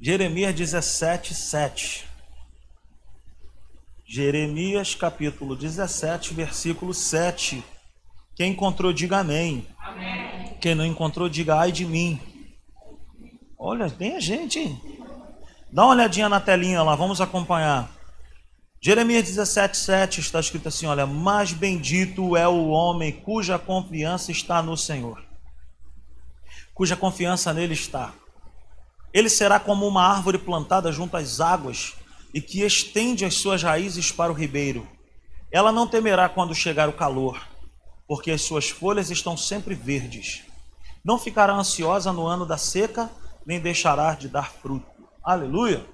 Jeremias 17, 7. Jeremias capítulo 17, versículo 7. Quem encontrou, diga amém. amém. Quem não encontrou, diga ai de mim. Olha, tem a gente, hein? Dá uma olhadinha na telinha lá, vamos acompanhar. Jeremias 17, 7 está escrito assim: Olha, mais bendito é o homem cuja confiança está no Senhor, cuja confiança nele está. Ele será como uma árvore plantada junto às águas e que estende as suas raízes para o ribeiro. Ela não temerá quando chegar o calor, porque as suas folhas estão sempre verdes. Não ficará ansiosa no ano da seca, nem deixará de dar fruto. Aleluia!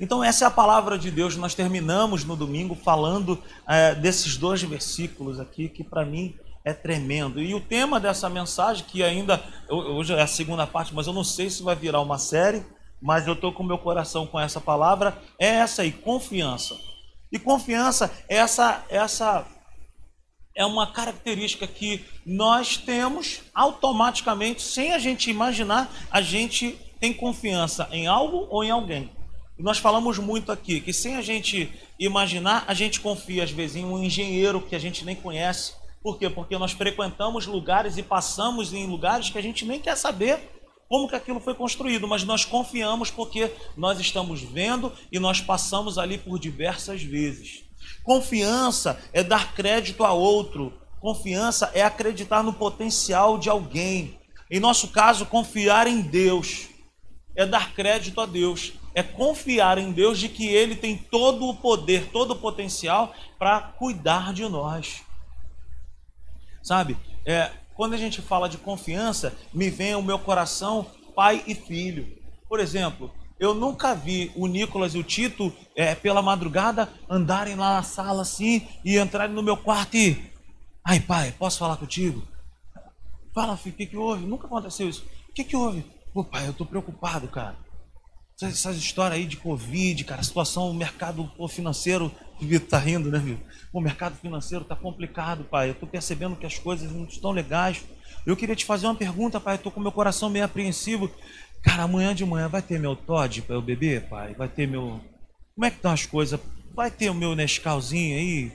Então, essa é a palavra de Deus. Nós terminamos no domingo falando é, desses dois versículos aqui, que para mim é tremendo. E o tema dessa mensagem, que ainda hoje é a segunda parte, mas eu não sei se vai virar uma série, mas eu estou com meu coração com essa palavra, é essa aí, confiança. E confiança, essa, essa é uma característica que nós temos automaticamente, sem a gente imaginar, a gente tem confiança em algo ou em alguém. Nós falamos muito aqui que sem a gente imaginar, a gente confia às vezes em um engenheiro que a gente nem conhece, por quê? Porque nós frequentamos lugares e passamos em lugares que a gente nem quer saber como que aquilo foi construído, mas nós confiamos porque nós estamos vendo e nós passamos ali por diversas vezes. Confiança é dar crédito a outro. Confiança é acreditar no potencial de alguém. Em nosso caso, confiar em Deus é dar crédito a Deus, é confiar em Deus de que Ele tem todo o poder, todo o potencial para cuidar de nós. Sabe? É, quando a gente fala de confiança, me vem ao meu coração pai e filho. Por exemplo, eu nunca vi o Nicolas e o Tito, é, pela madrugada, andarem lá na sala assim e entrarem no meu quarto e. Ai, pai, posso falar contigo? Fala, filho, o que, que houve? Nunca aconteceu isso. O que, que houve? Pô, pai, eu tô preocupado, cara. Essas histórias aí de Covid, cara, situação, o mercado financeiro, o Vitor tá rindo, né, viu? O mercado financeiro tá complicado, pai. Eu tô percebendo que as coisas não estão legais. Eu queria te fazer uma pergunta, pai. Eu tô com meu coração meio apreensivo. Cara, amanhã de manhã vai ter meu Todd para eu beber, pai? Vai ter meu. Como é que estão as coisas? Vai ter o meu Nescauzinho aí?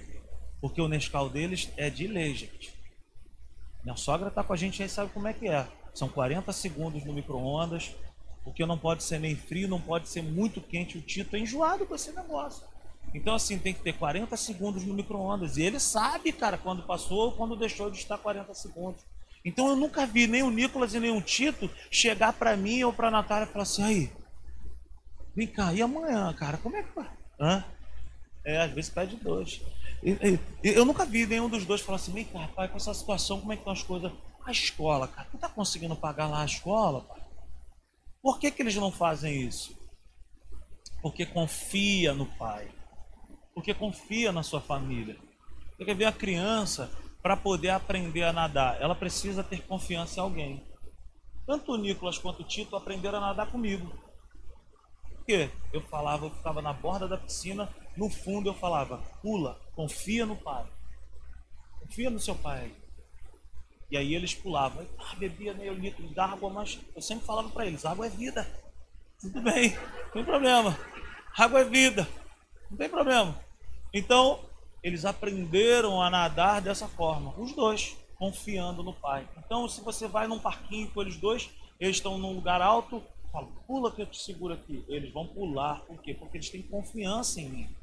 Porque o Nescau deles é de lei, gente. Minha sogra tá com a gente aí, sabe como é que é. São 40 segundos no micro-ondas porque não pode ser nem frio, não pode ser muito quente. O Tito é enjoado com esse negócio. Então, assim, tem que ter 40 segundos no micro-ondas. E ele sabe, cara, quando passou ou quando deixou de estar 40 segundos. Então, eu nunca vi nem o Nicolas e nem o Tito chegar para mim ou para Natália e falar assim: aí, vem cá, e amanhã, cara, como é que vai? Hã? É, às vezes pede dois. E, e, eu nunca vi nenhum dos dois falar assim: vem cá, pai, com essa situação, como é que estão as coisas? A escola, cara, tu tá conseguindo pagar lá a escola, pai? Por que, que eles não fazem isso? Porque confia no pai. Porque confia na sua família. Você quer ver a criança, para poder aprender a nadar, ela precisa ter confiança em alguém. Tanto o Nicolas quanto o Tito aprenderam a nadar comigo. Por quê? Eu falava, eu ficava na borda da piscina, no fundo eu falava, pula, confia no pai. Confia no seu pai. E aí eles pulavam. Ah, bebia meio litro de água, mas eu sempre falava para eles: água é vida. Tudo bem, não tem problema. Água é vida, não tem problema. Então, eles aprenderam a nadar dessa forma, os dois, confiando no pai. Então, se você vai num parquinho com eles dois, eles estão num lugar alto, fala, pula que eu te seguro aqui. Eles vão pular, por quê? Porque eles têm confiança em mim.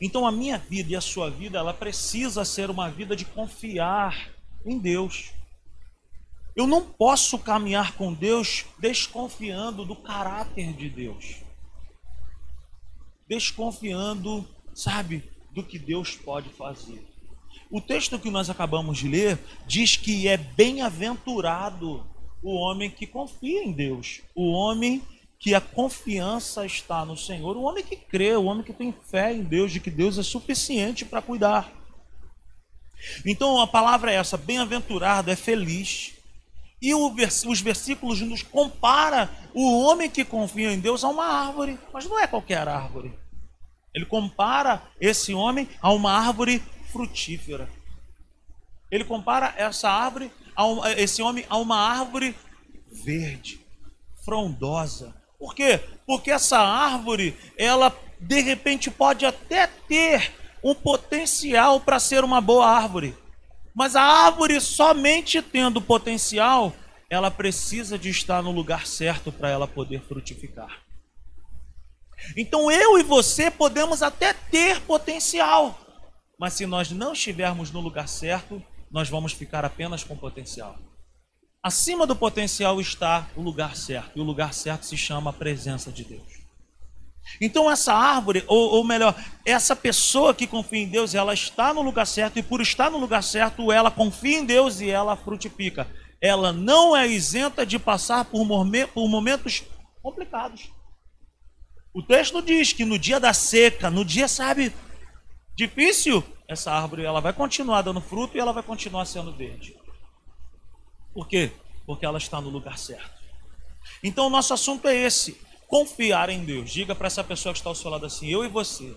Então a minha vida e a sua vida, ela precisa ser uma vida de confiar em Deus. Eu não posso caminhar com Deus desconfiando do caráter de Deus. Desconfiando, sabe, do que Deus pode fazer. O texto que nós acabamos de ler diz que é bem-aventurado o homem que confia em Deus, o homem que a confiança está no Senhor, o homem que crê, o homem que tem fé em Deus, de que Deus é suficiente para cuidar. Então a palavra é essa: bem-aventurado é feliz. E os versículos nos compara o homem que confia em Deus a uma árvore, mas não é qualquer árvore. Ele compara esse homem a uma árvore frutífera. Ele compara essa árvore, esse homem a uma árvore verde frondosa. Por quê? Porque essa árvore, ela de repente pode até ter um potencial para ser uma boa árvore. Mas a árvore somente tendo potencial, ela precisa de estar no lugar certo para ela poder frutificar. Então eu e você podemos até ter potencial, mas se nós não estivermos no lugar certo, nós vamos ficar apenas com potencial. Acima do potencial está o lugar certo, e o lugar certo se chama a presença de Deus. Então essa árvore, ou, ou, melhor, essa pessoa que confia em Deus, ela está no lugar certo e por estar no lugar certo, ela confia em Deus e ela frutifica. Ela não é isenta de passar por, por momentos complicados. O texto diz que no dia da seca, no dia, sabe, difícil, essa árvore ela vai continuar dando fruto e ela vai continuar sendo verde. Por quê? Porque ela está no lugar certo. Então o nosso assunto é esse confiar em Deus. Diga para essa pessoa que está ao seu lado assim: eu e você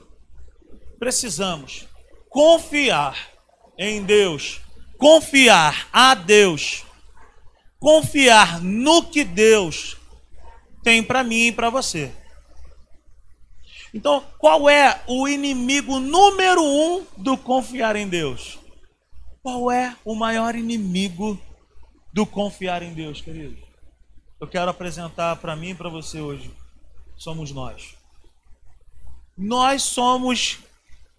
precisamos confiar em Deus, confiar a Deus, confiar no que Deus tem para mim e para você. Então, qual é o inimigo número um do confiar em Deus? Qual é o maior inimigo do confiar em Deus, querido? Eu quero apresentar para mim e para você hoje somos nós. Nós somos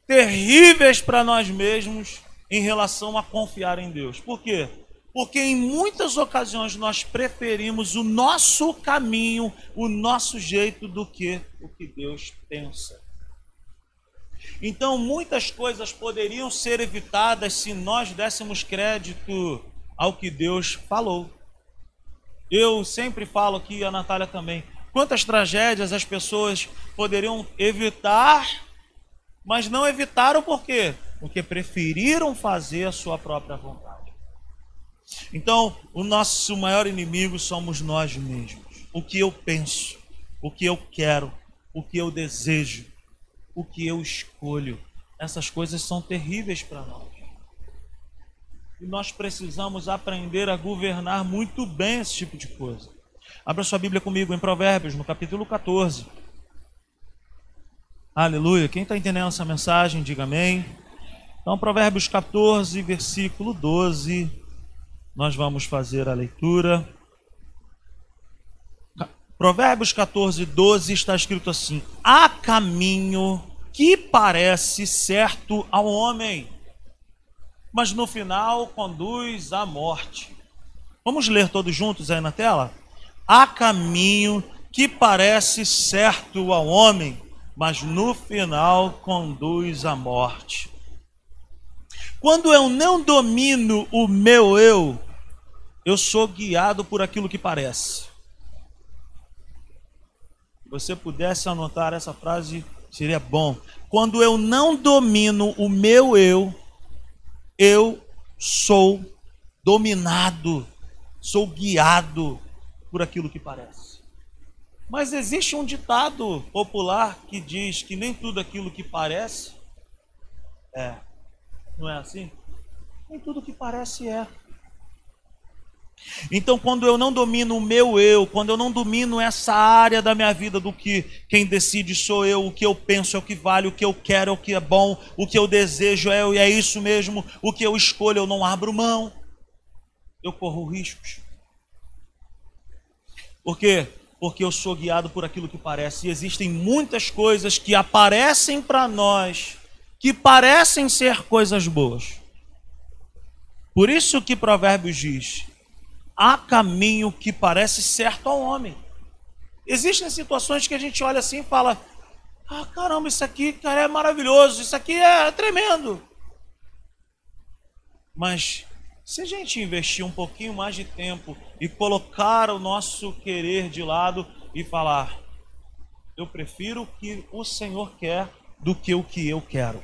terríveis para nós mesmos em relação a confiar em Deus. Por quê? Porque em muitas ocasiões nós preferimos o nosso caminho, o nosso jeito do que o que Deus pensa. Então, muitas coisas poderiam ser evitadas se nós dessemos crédito ao que Deus falou. Eu sempre falo aqui, a Natália também, Quantas tragédias as pessoas poderiam evitar, mas não evitaram por quê? Porque preferiram fazer a sua própria vontade. Então, o nosso maior inimigo somos nós mesmos. O que eu penso, o que eu quero, o que eu desejo, o que eu escolho. Essas coisas são terríveis para nós. E nós precisamos aprender a governar muito bem esse tipo de coisa. Abra sua Bíblia comigo em Provérbios, no capítulo 14. Aleluia. Quem está entendendo essa mensagem, diga amém. Então, Provérbios 14, versículo 12. Nós vamos fazer a leitura. Provérbios 14, 12 está escrito assim: Há caminho que parece certo ao homem, mas no final conduz à morte. Vamos ler todos juntos aí na tela? Há caminho que parece certo ao homem, mas no final conduz à morte. Quando eu não domino o meu eu, eu sou guiado por aquilo que parece. Se você pudesse anotar essa frase, seria bom. Quando eu não domino o meu eu, eu sou dominado, sou guiado por aquilo que parece. Mas existe um ditado popular que diz que nem tudo aquilo que parece é. Não é assim? Nem tudo que parece é. Então, quando eu não domino o meu eu, quando eu não domino essa área da minha vida do que quem decide sou eu, o que eu penso é o que vale, o que eu quero é o que é bom, o que eu desejo é, é isso mesmo, o que eu escolho eu não abro mão, eu corro riscos. Por quê? Porque eu sou guiado por aquilo que parece. E existem muitas coisas que aparecem para nós que parecem ser coisas boas. Por isso que Provérbios diz: há caminho que parece certo ao homem. Existem situações que a gente olha assim e fala: ah, caramba, isso aqui, cara, é maravilhoso, isso aqui é tremendo. Mas se a gente investir um pouquinho mais de tempo e colocar o nosso querer de lado e falar: eu prefiro o que o Senhor quer do que o que eu quero.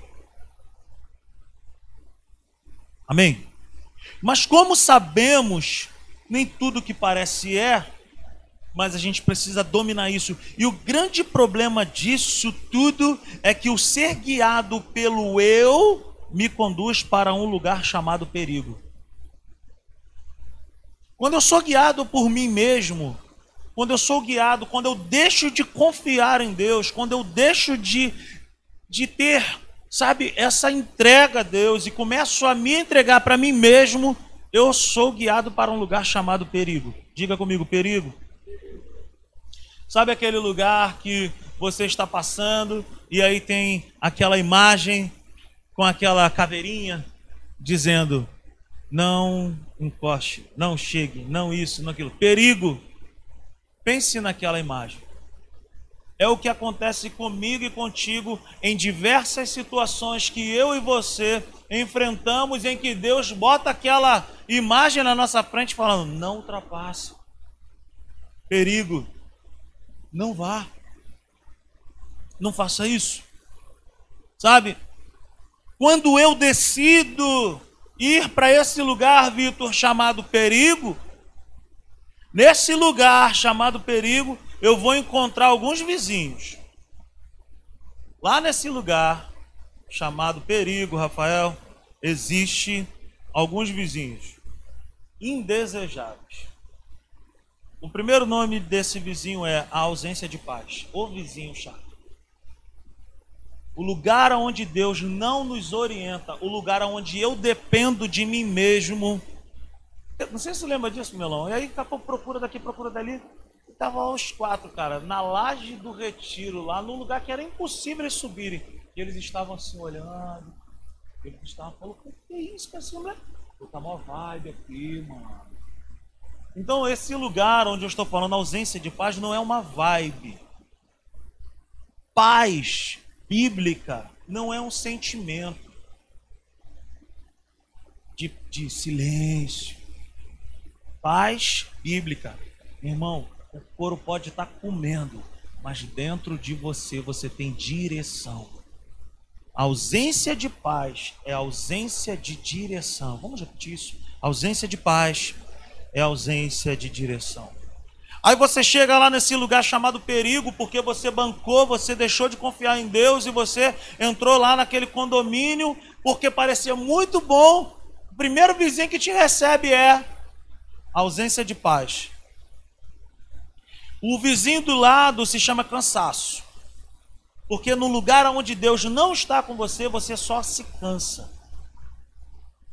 Amém? Mas como sabemos, nem tudo que parece é, mas a gente precisa dominar isso. E o grande problema disso tudo é que o ser guiado pelo eu me conduz para um lugar chamado perigo. Quando eu sou guiado por mim mesmo, quando eu sou guiado, quando eu deixo de confiar em Deus, quando eu deixo de, de ter, sabe, essa entrega a Deus e começo a me entregar para mim mesmo, eu sou guiado para um lugar chamado perigo. Diga comigo, perigo. Sabe aquele lugar que você está passando e aí tem aquela imagem com aquela caveirinha dizendo: não encoste, não chegue, não isso, não aquilo. Perigo. Pense naquela imagem. É o que acontece comigo e contigo em diversas situações que eu e você enfrentamos, em que Deus bota aquela imagem na nossa frente falando: não ultrapasse. Perigo. Não vá. Não faça isso. Sabe? Quando eu decido ir para esse lugar, Vitor, chamado perigo, nesse lugar chamado perigo, eu vou encontrar alguns vizinhos. Lá nesse lugar chamado perigo, Rafael, existe alguns vizinhos indesejáveis. O primeiro nome desse vizinho é a ausência de paz, o vizinho chato. O lugar onde Deus não nos orienta, o lugar onde eu dependo de mim mesmo. Não sei se você lembra disso, Melão. E aí, capô, procura daqui, procura dali. Tava os quatro, cara, na laje do retiro, lá num lugar que era impossível eles subirem. E eles estavam assim olhando. Eles estavam falando, o que é isso, cara? Esse mulher? Tá uma vibe aqui, mano. Então, esse lugar onde eu estou falando, ausência de paz, não é uma vibe. Paz bíblica não é um sentimento de, de silêncio. Paz bíblica, irmão, o couro pode estar comendo, mas dentro de você você tem direção. A ausência de paz é ausência de direção. Vamos repetir isso? Ausência de paz é ausência de direção. Aí você chega lá nesse lugar chamado perigo, porque você bancou, você deixou de confiar em Deus e você entrou lá naquele condomínio porque parecia muito bom. O primeiro vizinho que te recebe é ausência de paz. O vizinho do lado se chama cansaço. Porque no lugar onde Deus não está com você, você só se cansa.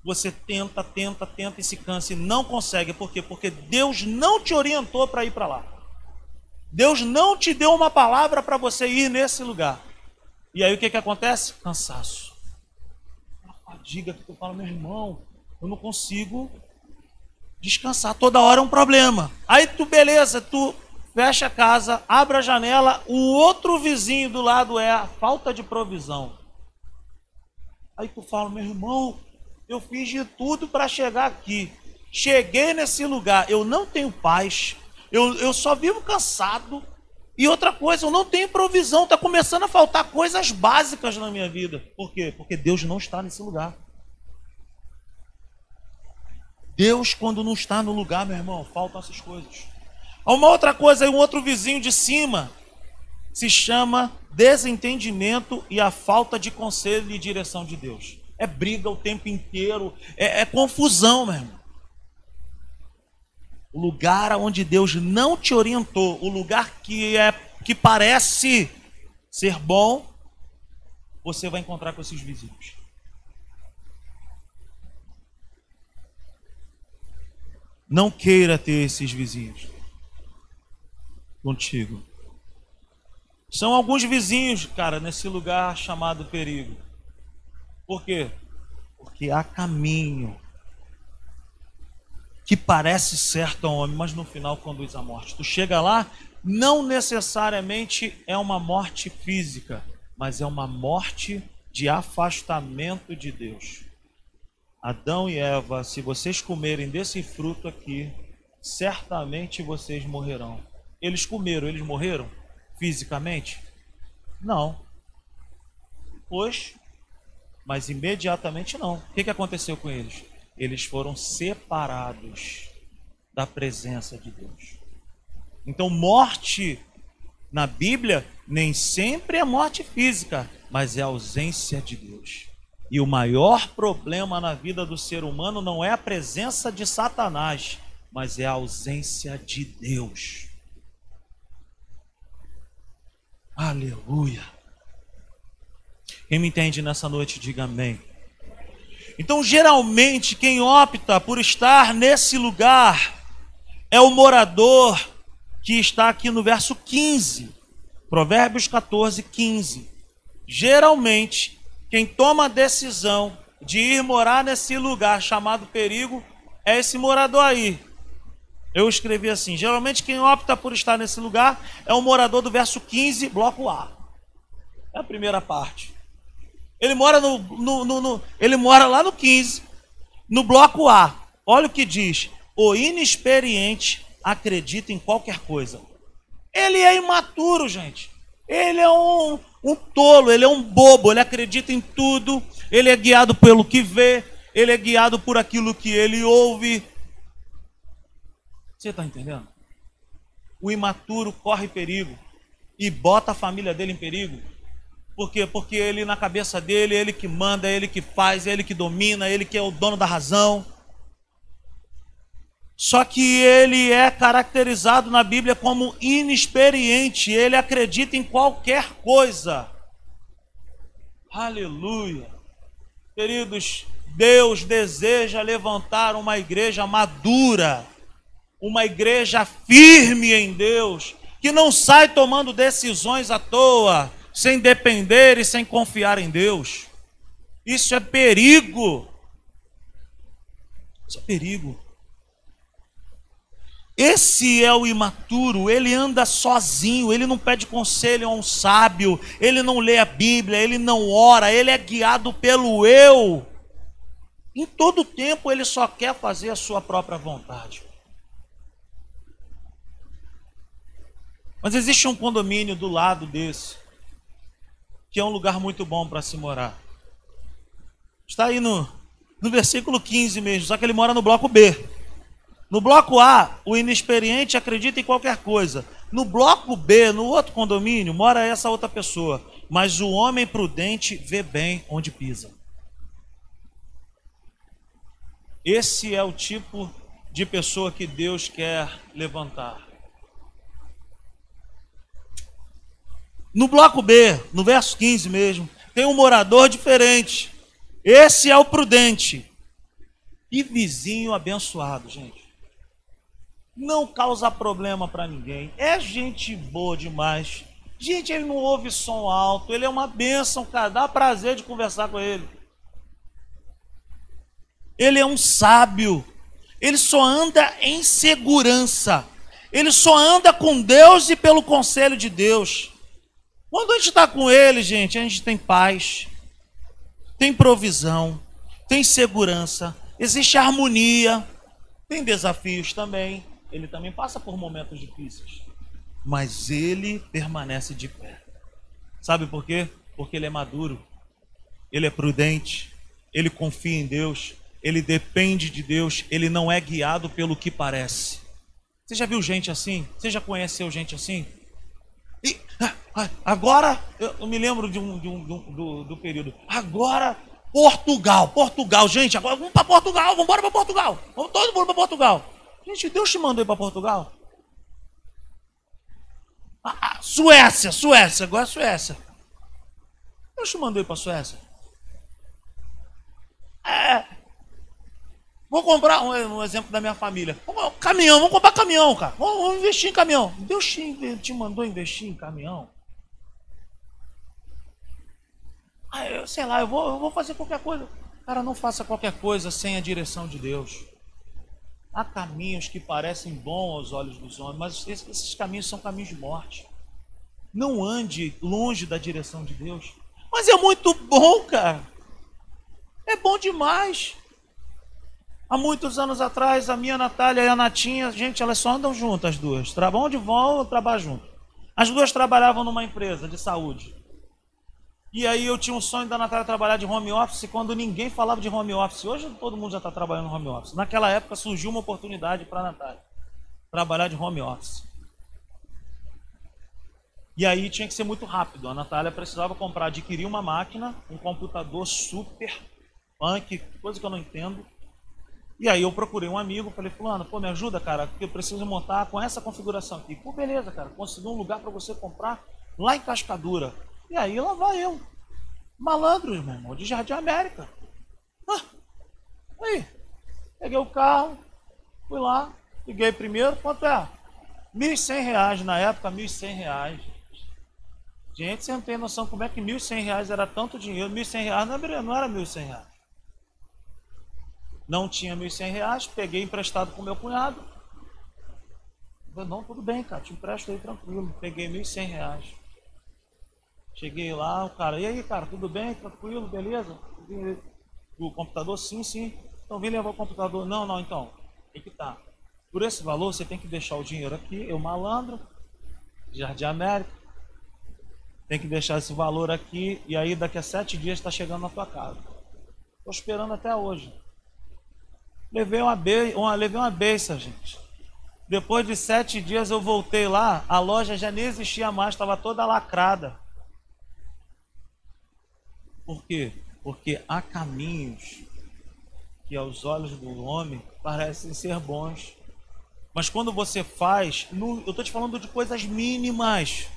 Você tenta, tenta, tenta e se cansa e não consegue. Por quê? Porque Deus não te orientou para ir para lá. Deus não te deu uma palavra para você ir nesse lugar. E aí o que, que acontece? Cansaço. A fadiga que tu fala, meu irmão, eu não consigo descansar. Toda hora é um problema. Aí tu, beleza, tu fecha a casa, abre a janela, o outro vizinho do lado é a falta de provisão. Aí tu fala, meu irmão, eu fiz de tudo para chegar aqui. Cheguei nesse lugar, eu não tenho paz, eu, eu só vivo cansado. E outra coisa, eu não tenho provisão, está começando a faltar coisas básicas na minha vida. Por quê? Porque Deus não está nesse lugar. Deus, quando não está no lugar, meu irmão, faltam essas coisas. Uma outra coisa, um outro vizinho de cima se chama desentendimento e a falta de conselho e direção de Deus é briga o tempo inteiro, é, é confusão, meu irmão. O lugar onde Deus não te orientou, o lugar que é que parece ser bom, você vai encontrar com esses vizinhos. Não queira ter esses vizinhos contigo. São alguns vizinhos, cara, nesse lugar chamado perigo. Por quê? Porque há caminho que parece certo ao homem, mas no final conduz à morte. Tu chega lá, não necessariamente é uma morte física, mas é uma morte de afastamento de Deus. Adão e Eva, se vocês comerem desse fruto aqui, certamente vocês morrerão. Eles comeram, eles morreram fisicamente? Não. Pois mas imediatamente não. O que, que aconteceu com eles? Eles foram separados da presença de Deus. Então, morte na Bíblia nem sempre é morte física, mas é ausência de Deus. E o maior problema na vida do ser humano não é a presença de Satanás, mas é a ausência de Deus. Aleluia. Quem me entende nessa noite, diga amém. Então, geralmente, quem opta por estar nesse lugar é o morador que está aqui no verso 15. Provérbios 14, 15. Geralmente, quem toma a decisão de ir morar nesse lugar chamado perigo é esse morador aí. Eu escrevi assim: geralmente quem opta por estar nesse lugar é o morador do verso 15, bloco A. É a primeira parte. Ele mora no, no, no, no, ele mora lá no 15, no bloco A. Olha o que diz: o inexperiente acredita em qualquer coisa. Ele é imaturo, gente. Ele é um, um tolo, ele é um bobo, ele acredita em tudo, ele é guiado pelo que vê, ele é guiado por aquilo que ele ouve. Você está entendendo? O imaturo corre perigo e bota a família dele em perigo por quê? Porque ele, na cabeça dele, é ele que manda, é ele que faz, é ele que domina, ele que é o dono da razão. Só que ele é caracterizado na Bíblia como inexperiente, ele acredita em qualquer coisa. Aleluia. Queridos, Deus deseja levantar uma igreja madura, uma igreja firme em Deus, que não sai tomando decisões à toa, sem depender e sem confiar em Deus. Isso é perigo. Isso é perigo. Esse é o imaturo, ele anda sozinho, ele não pede conselho a um sábio, ele não lê a Bíblia, ele não ora, ele é guiado pelo eu. Em todo tempo ele só quer fazer a sua própria vontade. Mas existe um condomínio do lado desse que é um lugar muito bom para se morar. Está aí no, no versículo 15 mesmo, só que ele mora no bloco B. No bloco A, o inexperiente acredita em qualquer coisa. No bloco B, no outro condomínio, mora essa outra pessoa. Mas o homem prudente vê bem onde pisa. Esse é o tipo de pessoa que Deus quer levantar. No bloco B, no verso 15 mesmo, tem um morador diferente. Esse é o prudente. E vizinho abençoado, gente. Não causa problema para ninguém. É gente boa demais. Gente, ele não ouve som alto. Ele é uma bênção, cara. Dá prazer de conversar com ele. Ele é um sábio. Ele só anda em segurança. Ele só anda com Deus e pelo conselho de Deus. Quando a gente está com Ele, gente, a gente tem paz, tem provisão, tem segurança, existe harmonia, tem desafios também. Ele também passa por momentos difíceis, mas ele permanece de pé. Sabe por quê? Porque ele é maduro, ele é prudente, ele confia em Deus, ele depende de Deus, ele não é guiado pelo que parece. Você já viu gente assim? Você já conheceu gente assim? E, ah, agora, eu me lembro de um, de um, de um do, do, período. Agora, Portugal, Portugal, gente, agora vamos para Portugal, vamos embora para Portugal. Vamos todo mundo para Portugal. Gente, Deus te mandou ir para Portugal? Ah, ah, Suécia, Suécia, agora é Suécia. Deus te mandou ir para Suécia? É, Vou comprar um, um, exemplo da minha família. Caminhão, vamos comprar caminhão, cara. Vamos, vamos investir em caminhão. Deus te, te, mandou investir em caminhão. Ah, eu, sei lá, eu vou, eu vou fazer qualquer coisa. Cara, não faça qualquer coisa sem a direção de Deus. Há caminhos que parecem bons aos olhos dos homens, mas esses, esses caminhos são caminhos de morte. Não ande longe da direção de Deus. Mas é muito bom, cara. É bom demais. Há muitos anos atrás, a minha Natália e a Natinha, gente, elas só andam juntas, as duas. Onde vão, trabalham junto. As duas trabalhavam numa empresa de saúde. E aí eu tinha um sonho da Natália trabalhar de home office quando ninguém falava de home office. Hoje todo mundo já está trabalhando home office. Naquela época surgiu uma oportunidade para a Natália trabalhar de home office. E aí tinha que ser muito rápido. A Natália precisava comprar, adquirir uma máquina, um computador super punk, coisa que eu não entendo e aí eu procurei um amigo, falei, fulano, pô, me ajuda, cara, porque eu preciso montar com essa configuração aqui. Pô, beleza, cara, consegui um lugar para você comprar lá em Cascadura. E aí lá vai eu. Malandro, meu irmão, de Jardim América. Ah, aí, peguei o carro, fui lá, liguei primeiro, quanto é? R$ 1.100 na época, R$ 1.100. Gente, você não tem noção como é que R$ 1.100 era tanto dinheiro. R$ 1.100 não era, R$ 1.100. Não tinha R$ 1.100, peguei emprestado com meu cunhado. Falei, não, tudo bem, cara, te empresto aí tranquilo. Peguei R$ 1.100. Cheguei lá, o cara, e aí, cara, tudo bem? Tranquilo, beleza? O computador, sim, sim. Então vem levar o computador. Não, não, então. Tem que tá. Por esse valor, você tem que deixar o dinheiro aqui, eu malandro, Jardim América. Tem que deixar esse valor aqui e aí daqui a sete dias está chegando na tua casa. Estou esperando até hoje. Levei uma, be uma, levei uma beça, gente. Depois de sete dias eu voltei lá, a loja já nem existia mais, estava toda lacrada. Por quê? Porque há caminhos que aos olhos do homem parecem ser bons, mas quando você faz, no, eu estou te falando de coisas mínimas.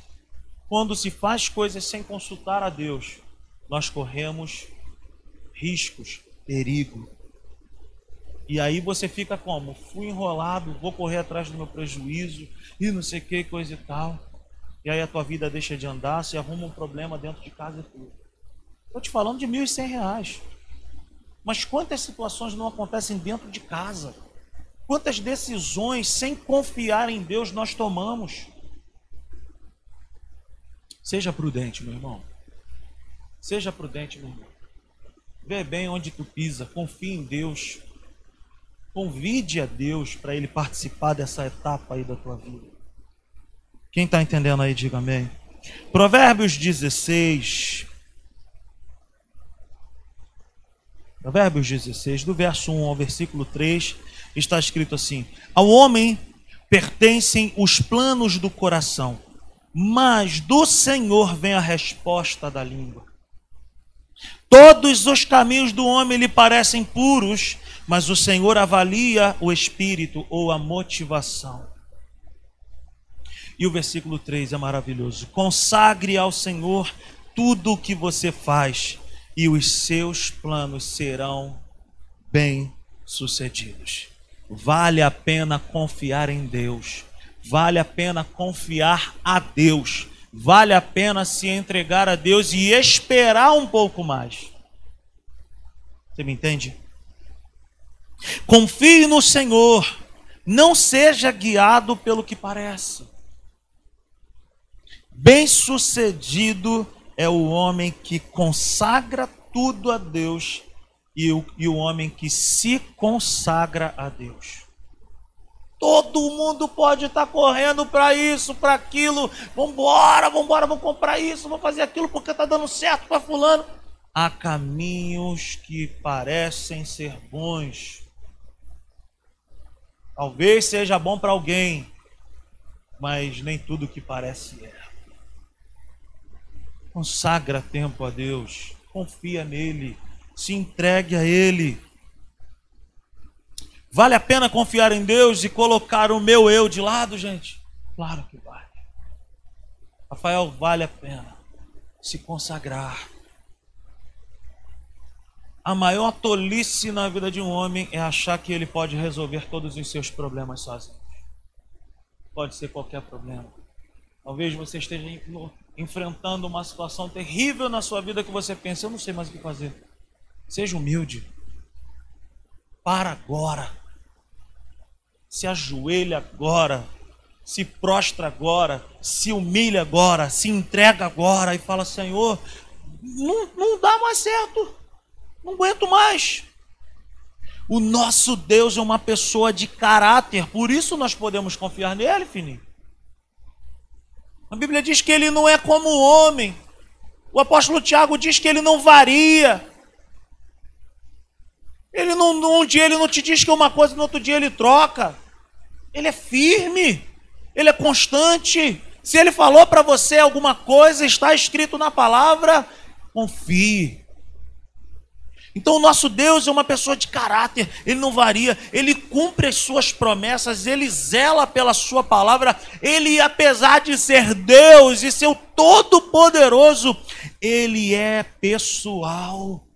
Quando se faz coisas sem consultar a Deus, nós corremos riscos, perigo. E aí você fica como? Fui enrolado, vou correr atrás do meu prejuízo e não sei que, coisa e tal. E aí a tua vida deixa de andar, você arruma um problema dentro de casa e tudo. Estou te falando de R$ 1.100. Mas quantas situações não acontecem dentro de casa? Quantas decisões sem confiar em Deus nós tomamos? Seja prudente, meu irmão. Seja prudente, meu irmão. Vê bem onde tu pisa, confie em Deus. Convide a Deus para Ele participar dessa etapa aí da tua vida. Quem está entendendo aí, diga amém. Provérbios 16. Provérbios 16, do verso 1 ao versículo 3 está escrito assim: Ao homem pertencem os planos do coração, mas do Senhor vem a resposta da língua. Todos os caminhos do homem lhe parecem puros, mas o Senhor avalia o espírito ou a motivação. E o versículo 3 é maravilhoso: Consagre ao Senhor tudo o que você faz, e os seus planos serão bem-sucedidos. Vale a pena confiar em Deus. Vale a pena confiar a Deus. Vale a pena se entregar a Deus e esperar um pouco mais. Você me entende? Confie no Senhor. Não seja guiado pelo que parece. Bem-sucedido é o homem que consagra tudo a Deus e o, e o homem que se consagra a Deus. Todo mundo pode estar correndo para isso, para aquilo. Vamos embora, vamos embora, vamos comprar isso, vamos fazer aquilo porque está dando certo para fulano. Há caminhos que parecem ser bons. Talvez seja bom para alguém, mas nem tudo que parece é. Consagra tempo a Deus, confia nele se entregue a Ele. Vale a pena confiar em Deus e colocar o meu eu de lado, gente? Claro que vale. Rafael, vale a pena se consagrar. A maior tolice na vida de um homem é achar que ele pode resolver todos os seus problemas sozinho. Pode ser qualquer problema. Talvez você esteja enfrentando uma situação terrível na sua vida que você pensa, eu não sei mais o que fazer. Seja humilde. Para agora. Se ajoelha agora. Se prostra agora. Se humilha agora. Se entrega agora. E fala: Senhor, não, não dá mais certo. Não aguento mais. O nosso Deus é uma pessoa de caráter, por isso nós podemos confiar nele, Fininho. A Bíblia diz que ele não é como o homem. O apóstolo Tiago diz que ele não varia. Ele não, um dia ele não te diz que é uma coisa, no outro dia ele troca. Ele é firme, ele é constante. Se ele falou para você alguma coisa, está escrito na palavra, confie. Então, o nosso Deus é uma pessoa de caráter, ele não varia, ele cumpre as suas promessas, ele zela pela sua palavra, ele, apesar de ser Deus e ser o Todo-Poderoso, ele é pessoal.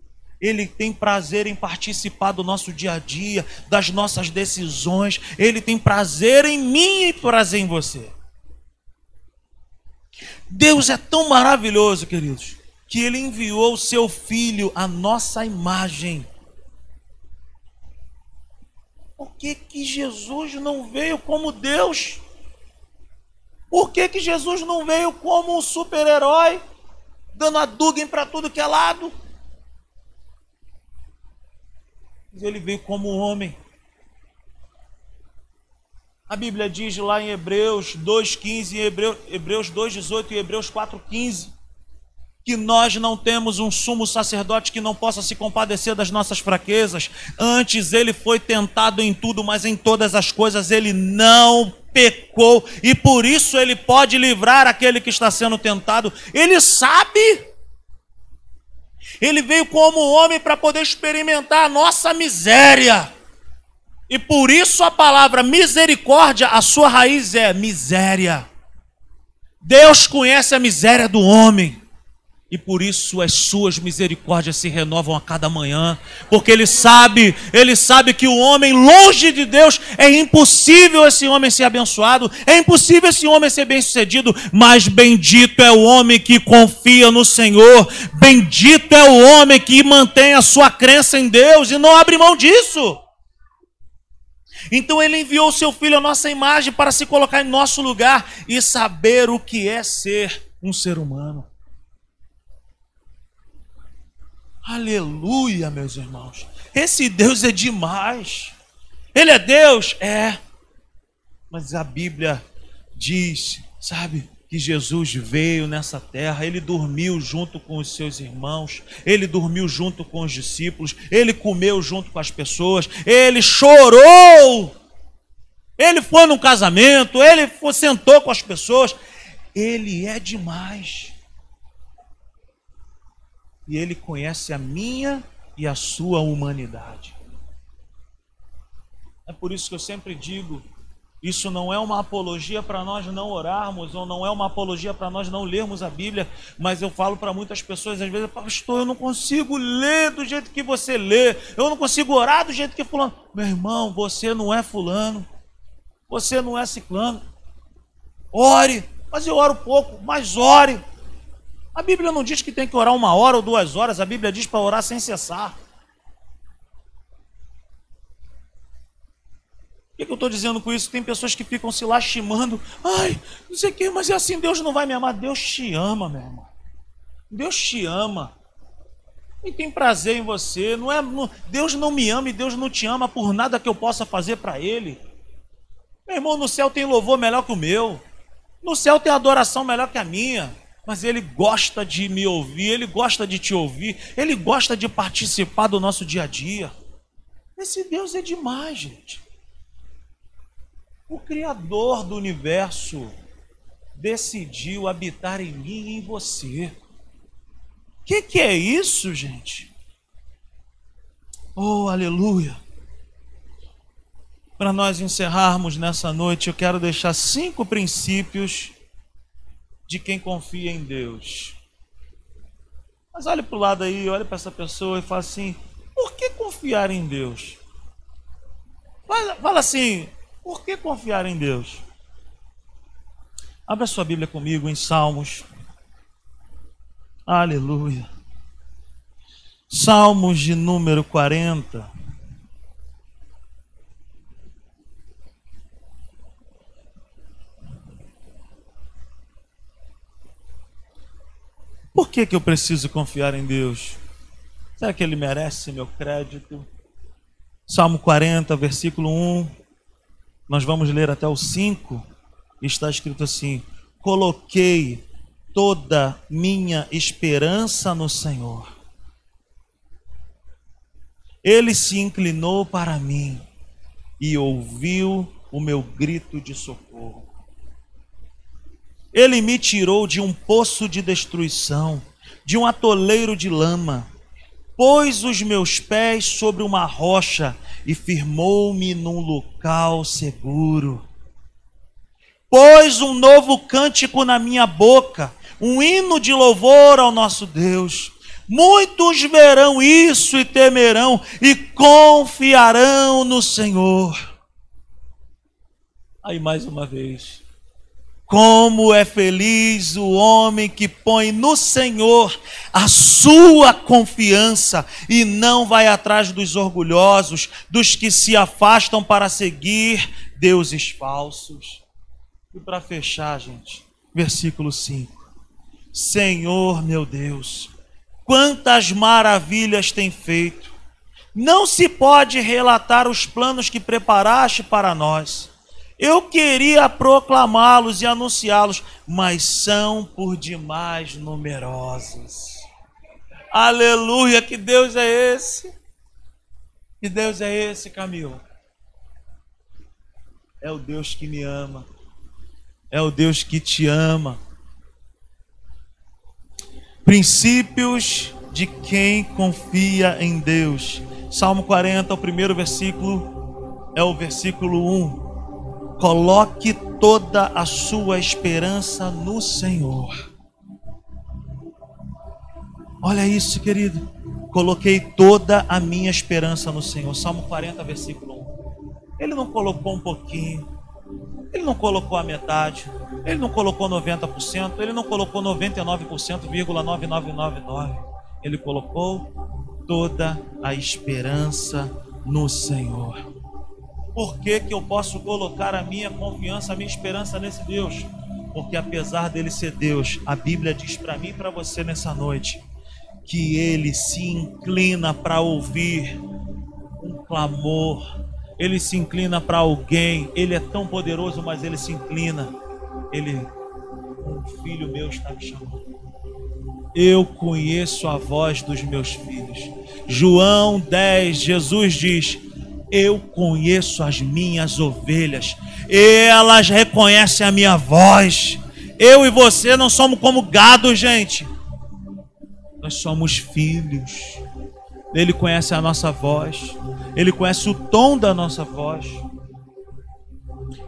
Ele tem prazer em participar do nosso dia a dia, das nossas decisões. Ele tem prazer em mim e prazer em você. Deus é tão maravilhoso, queridos, que ele enviou o seu filho à nossa imagem. Por que, que Jesus não veio como Deus? Por que, que Jesus não veio como um super-herói, dando a Dugem para tudo que é lado? Ele veio como homem. A Bíblia diz lá em Hebreus 2,15, Hebreus, Hebreus 2,18 e Hebreus 4,15 que nós não temos um sumo sacerdote que não possa se compadecer das nossas fraquezas. Antes ele foi tentado em tudo, mas em todas as coisas ele não pecou, e por isso ele pode livrar aquele que está sendo tentado. Ele sabe. Ele veio como homem para poder experimentar a nossa miséria. E por isso a palavra misericórdia, a sua raiz é miséria. Deus conhece a miséria do homem e por isso as suas misericórdias se renovam a cada manhã, porque ele sabe, ele sabe que o homem longe de Deus é impossível esse homem ser abençoado, é impossível esse homem ser bem-sucedido, mas bendito é o homem que confia no Senhor, bendito é o homem que mantém a sua crença em Deus e não abre mão disso. Então ele enviou seu filho à nossa imagem para se colocar em nosso lugar e saber o que é ser um ser humano. Aleluia, meus irmãos. Esse Deus é demais. Ele é Deus? É. Mas a Bíblia diz, sabe, que Jesus veio nessa terra, ele dormiu junto com os seus irmãos, ele dormiu junto com os discípulos, ele comeu junto com as pessoas, ele chorou. Ele foi num casamento, ele sentou com as pessoas. Ele é demais e ele conhece a minha e a sua humanidade. É por isso que eu sempre digo: isso não é uma apologia para nós não orarmos, ou não é uma apologia para nós não lermos a Bíblia, mas eu falo para muitas pessoas, às vezes, pastor, eu não consigo ler do jeito que você lê, eu não consigo orar do jeito que fulano. Meu irmão, você não é fulano, você não é ciclano. Ore, mas eu oro pouco, mas ore. A Bíblia não diz que tem que orar uma hora ou duas horas, a Bíblia diz para orar sem cessar. O que, que eu estou dizendo com isso? Tem pessoas que ficam se lastimando. Ai, não sei o que, mas é assim, Deus não vai me amar. Deus te ama, meu irmão. Deus te ama. E tem prazer em você. Não é, não, Deus não me ama e Deus não te ama por nada que eu possa fazer para Ele. Meu irmão, no céu tem louvor melhor que o meu. No céu tem adoração melhor que a minha mas Ele gosta de me ouvir, Ele gosta de te ouvir, Ele gosta de participar do nosso dia a dia. Esse Deus é demais, gente. O Criador do universo decidiu habitar em mim e em você. O que, que é isso, gente? Oh, aleluia! Para nós encerrarmos nessa noite, eu quero deixar cinco princípios de quem confia em Deus. Mas olhe para o lado aí, olhe para essa pessoa e fala assim: por que confiar em Deus? Fala, fala assim: por que confiar em Deus? Abra sua Bíblia comigo em Salmos. Aleluia. Salmos de número 40. Por que, que eu preciso confiar em Deus? Será que Ele merece meu crédito? Salmo 40, versículo 1. Nós vamos ler até o 5. Está escrito assim: Coloquei toda minha esperança no Senhor. Ele se inclinou para mim e ouviu o meu grito de socorro. Ele me tirou de um poço de destruição, de um atoleiro de lama. pôs os meus pés sobre uma rocha e firmou-me num local seguro. Pôs um novo cântico na minha boca, um hino de louvor ao nosso Deus. Muitos verão isso e temerão e confiarão no Senhor. Aí mais uma vez. Como é feliz o homem que põe no Senhor a sua confiança e não vai atrás dos orgulhosos, dos que se afastam para seguir deuses falsos. E para fechar, gente, versículo 5: Senhor meu Deus, quantas maravilhas tem feito, não se pode relatar os planos que preparaste para nós. Eu queria proclamá-los e anunciá-los, mas são por demais numerosos. Aleluia, que Deus é esse? Que Deus é esse, Camilo? É o Deus que me ama. É o Deus que te ama. Princípios de quem confia em Deus. Salmo 40, o primeiro versículo é o versículo 1. Coloque toda a sua esperança no Senhor. Olha isso, querido. Coloquei toda a minha esperança no Senhor. Salmo 40, versículo 1. Ele não colocou um pouquinho. Ele não colocou a metade. Ele não colocou 90%. Ele não colocou 99,9999. Ele colocou toda a esperança no Senhor. Por que, que eu posso colocar a minha confiança, a minha esperança nesse Deus? Porque apesar dele ser Deus, a Bíblia diz para mim e para você nessa noite que ele se inclina para ouvir um clamor, ele se inclina para alguém, ele é tão poderoso, mas ele se inclina. Ele, um filho meu está me chamando. Eu conheço a voz dos meus filhos. João 10, Jesus diz: eu conheço as minhas ovelhas, elas reconhecem a minha voz. Eu e você não somos como gado, gente. Nós somos filhos. Ele conhece a nossa voz, ele conhece o tom da nossa voz.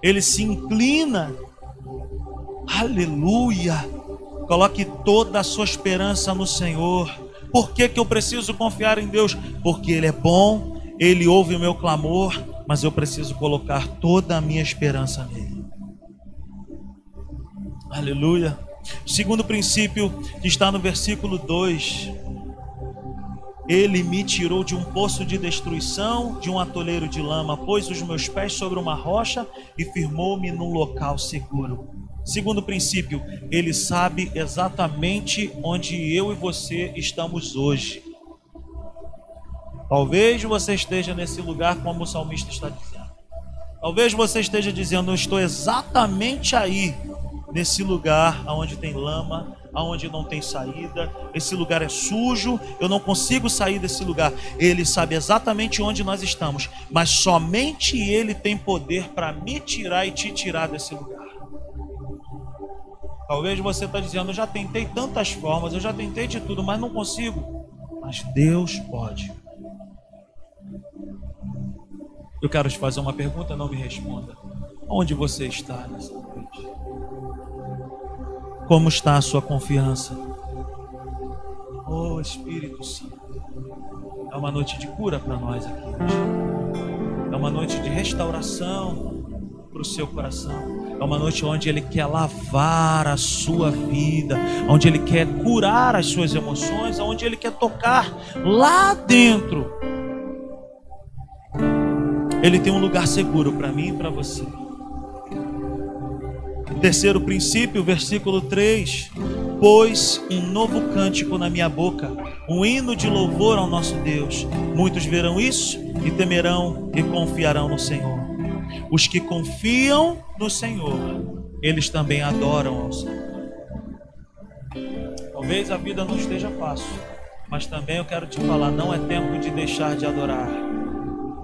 Ele se inclina. Aleluia. Coloque toda a sua esperança no Senhor. Por que, que eu preciso confiar em Deus? Porque Ele é bom, ele ouve o meu clamor, mas eu preciso colocar toda a minha esperança nele. Aleluia. Segundo princípio que está no versículo 2. Ele me tirou de um poço de destruição, de um atoleiro de lama, pôs os meus pés sobre uma rocha e firmou-me num local seguro. Segundo princípio, ele sabe exatamente onde eu e você estamos hoje. Talvez você esteja nesse lugar como o salmista está dizendo. Talvez você esteja dizendo: Eu estou exatamente aí, nesse lugar onde tem lama, aonde não tem saída, esse lugar é sujo, eu não consigo sair desse lugar. Ele sabe exatamente onde nós estamos, mas somente Ele tem poder para me tirar e te tirar desse lugar. Talvez você está dizendo: Eu já tentei tantas formas, eu já tentei de tudo, mas não consigo. Mas Deus pode. Eu quero te fazer uma pergunta, não me responda. Onde você está nessa noite? Como está a sua confiança? Oh Espírito Santo. É uma noite de cura para nós aqui hoje. É uma noite de restauração para o seu coração. É uma noite onde Ele quer lavar a sua vida, onde Ele quer curar as suas emoções, onde Ele quer tocar lá dentro ele tem um lugar seguro para mim e para você. Terceiro princípio, versículo 3: Pois um novo cântico na minha boca, um hino de louvor ao nosso Deus. Muitos verão isso e temerão e confiarão no Senhor. Os que confiam no Senhor, eles também adoram ao Senhor. Talvez a vida não esteja fácil, mas também eu quero te falar: não é tempo de deixar de adorar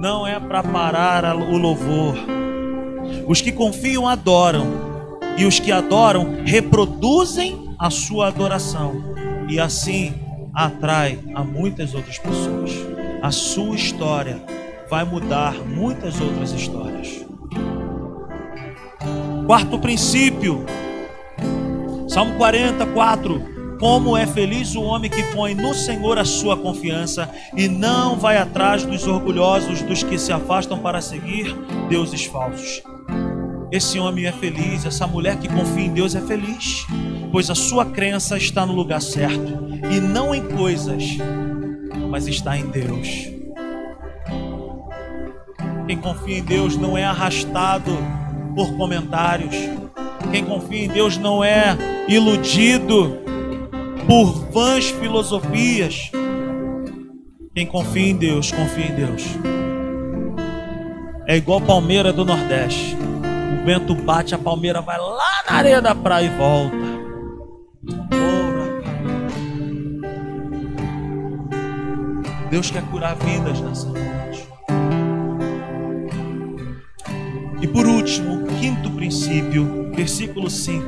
não é para parar o louvor. Os que confiam adoram, e os que adoram reproduzem a sua adoração, e assim atrai a muitas outras pessoas. A sua história vai mudar muitas outras histórias. Quarto princípio, Salmo 44. Como é feliz o homem que põe no Senhor a sua confiança e não vai atrás dos orgulhosos, dos que se afastam para seguir deuses falsos. Esse homem é feliz, essa mulher que confia em Deus é feliz, pois a sua crença está no lugar certo e não em coisas, mas está em Deus. Quem confia em Deus não é arrastado por comentários. Quem confia em Deus não é iludido por vãs filosofias. Quem confia em Deus, confia em Deus. É igual palmeira do Nordeste. O vento bate, a palmeira vai lá na areia da praia e volta. Deus quer curar vidas nessa noite. E por último, quinto princípio, versículo 5.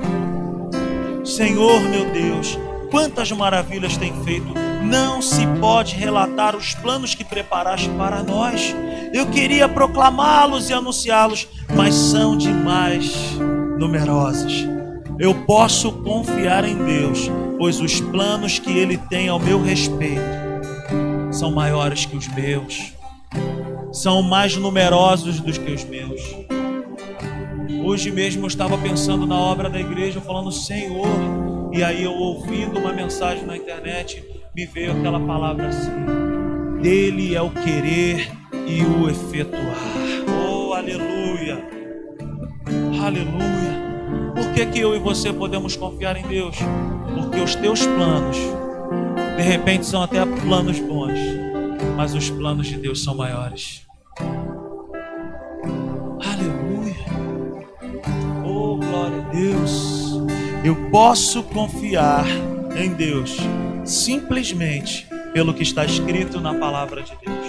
Senhor meu Deus, quantas maravilhas tem feito, não se pode relatar os planos que preparaste para nós. Eu queria proclamá-los e anunciá-los, mas são demais numerosos. Eu posso confiar em Deus, pois os planos que Ele tem ao meu respeito são maiores que os meus, são mais numerosos do que os meus. Hoje mesmo eu estava pensando na obra da igreja, falando Senhor, e aí eu ouvindo uma mensagem na internet, me veio aquela palavra assim: dele é o querer e o efetuar. Oh, aleluia! Aleluia! Por que, que eu e você podemos confiar em Deus? Porque os teus planos de repente são até planos bons, mas os planos de Deus são maiores. Eu posso confiar em Deus simplesmente pelo que está escrito na palavra de Deus.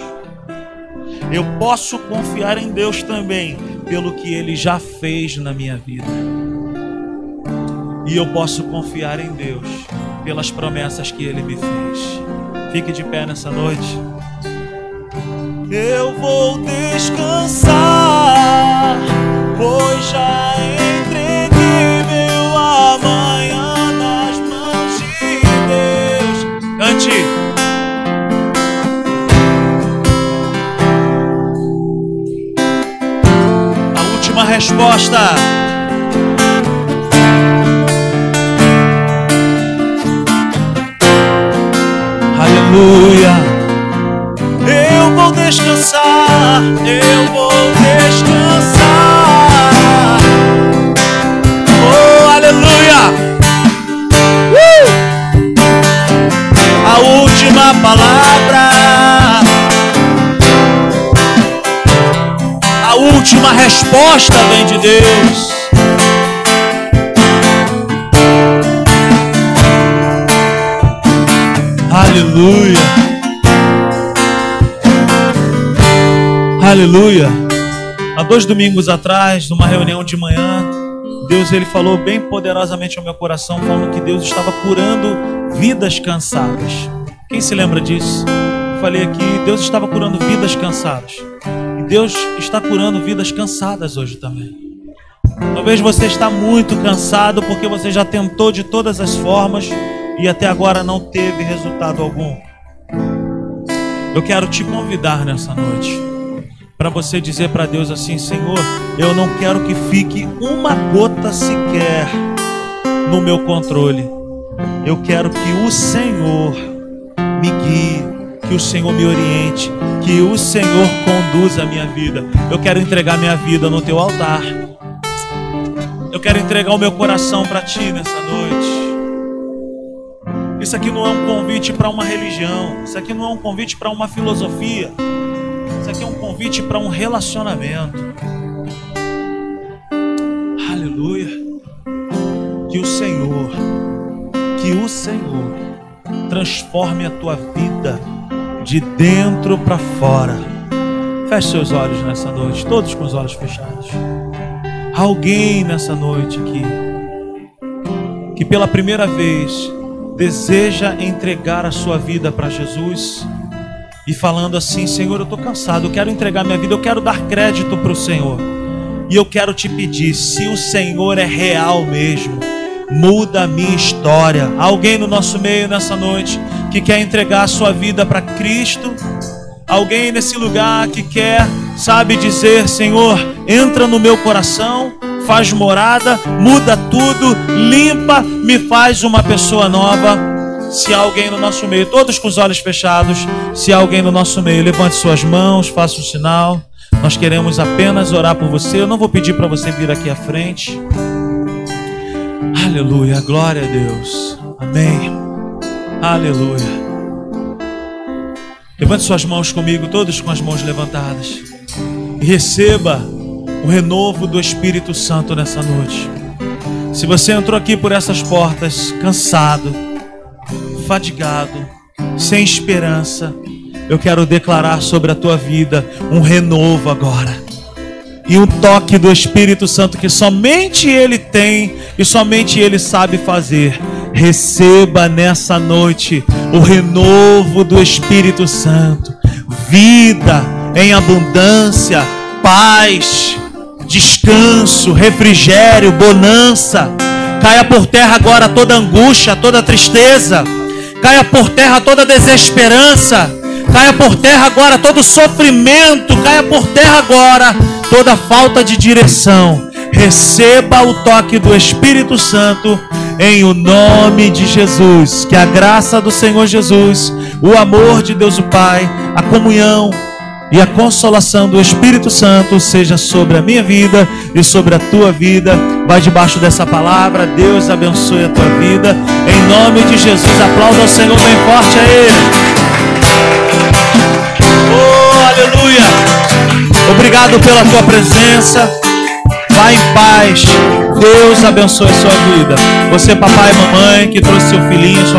Eu posso confiar em Deus também pelo que ele já fez na minha vida. E eu posso confiar em Deus pelas promessas que Ele me fez. Fique de pé nessa noite. Eu vou descansar, pois já entreguei resposta. aleluia. Eu vou descansar, eu última resposta vem de Deus. Aleluia. Aleluia. Há dois domingos atrás, numa reunião de manhã, Deus ele falou bem poderosamente ao meu coração, falando que Deus estava curando vidas cansadas. Quem se lembra disso? Eu falei aqui, Deus estava curando vidas cansadas. Deus está curando vidas cansadas hoje também. Talvez você está muito cansado porque você já tentou de todas as formas e até agora não teve resultado algum. Eu quero te convidar nessa noite para você dizer para Deus assim: Senhor, eu não quero que fique uma gota sequer no meu controle. Eu quero que o Senhor me guie, que o Senhor me oriente, que o Senhor conduza a minha vida. Eu quero entregar minha vida no teu altar. Eu quero entregar o meu coração para ti nessa noite. Isso aqui não é um convite para uma religião. Isso aqui não é um convite para uma filosofia. Isso aqui é um convite para um relacionamento. Aleluia. Que o Senhor, que o Senhor transforme a tua vida de dentro para fora. Feche seus olhos nessa noite, todos com os olhos fechados. Alguém nessa noite aqui que pela primeira vez deseja entregar a sua vida para Jesus e falando assim: Senhor, eu estou cansado, eu quero entregar minha vida, eu quero dar crédito para o Senhor. E eu quero te pedir: se o Senhor é real mesmo, muda a minha história. Alguém no nosso meio nessa noite que quer entregar a sua vida para Cristo? Alguém nesse lugar que quer, sabe, dizer: Senhor, entra no meu coração, faz morada, muda tudo, limpa, me faz uma pessoa nova. Se há alguém no nosso meio, todos com os olhos fechados, se há alguém no nosso meio, levante suas mãos, faça um sinal. Nós queremos apenas orar por você. Eu não vou pedir para você vir aqui à frente. Aleluia, glória a Deus. Amém. Aleluia. Levante suas mãos comigo, todos com as mãos levantadas. E receba o renovo do Espírito Santo nessa noite. Se você entrou aqui por essas portas cansado, fadigado, sem esperança, eu quero declarar sobre a tua vida um renovo agora. E um toque do Espírito Santo que somente Ele tem e somente Ele sabe fazer. Receba nessa noite o renovo do Espírito Santo, vida em abundância, paz, descanso, refrigério, bonança. Caia por terra agora toda angústia, toda tristeza caia por terra toda desesperança, caia por terra agora todo sofrimento, caia por terra agora toda falta de direção. Receba o toque do Espírito Santo em o nome de Jesus. Que a graça do Senhor Jesus, o amor de Deus o Pai, a comunhão, e a consolação do Espírito Santo seja sobre a minha vida e sobre a tua vida. Vai debaixo dessa palavra. Deus abençoe a tua vida. Em nome de Jesus, aplauda o Senhor bem forte a Ele. Oh, aleluia. Obrigado pela tua presença. Vá em paz. Deus abençoe a sua vida. Você, papai e mamãe, que trouxe seu filhinho, sua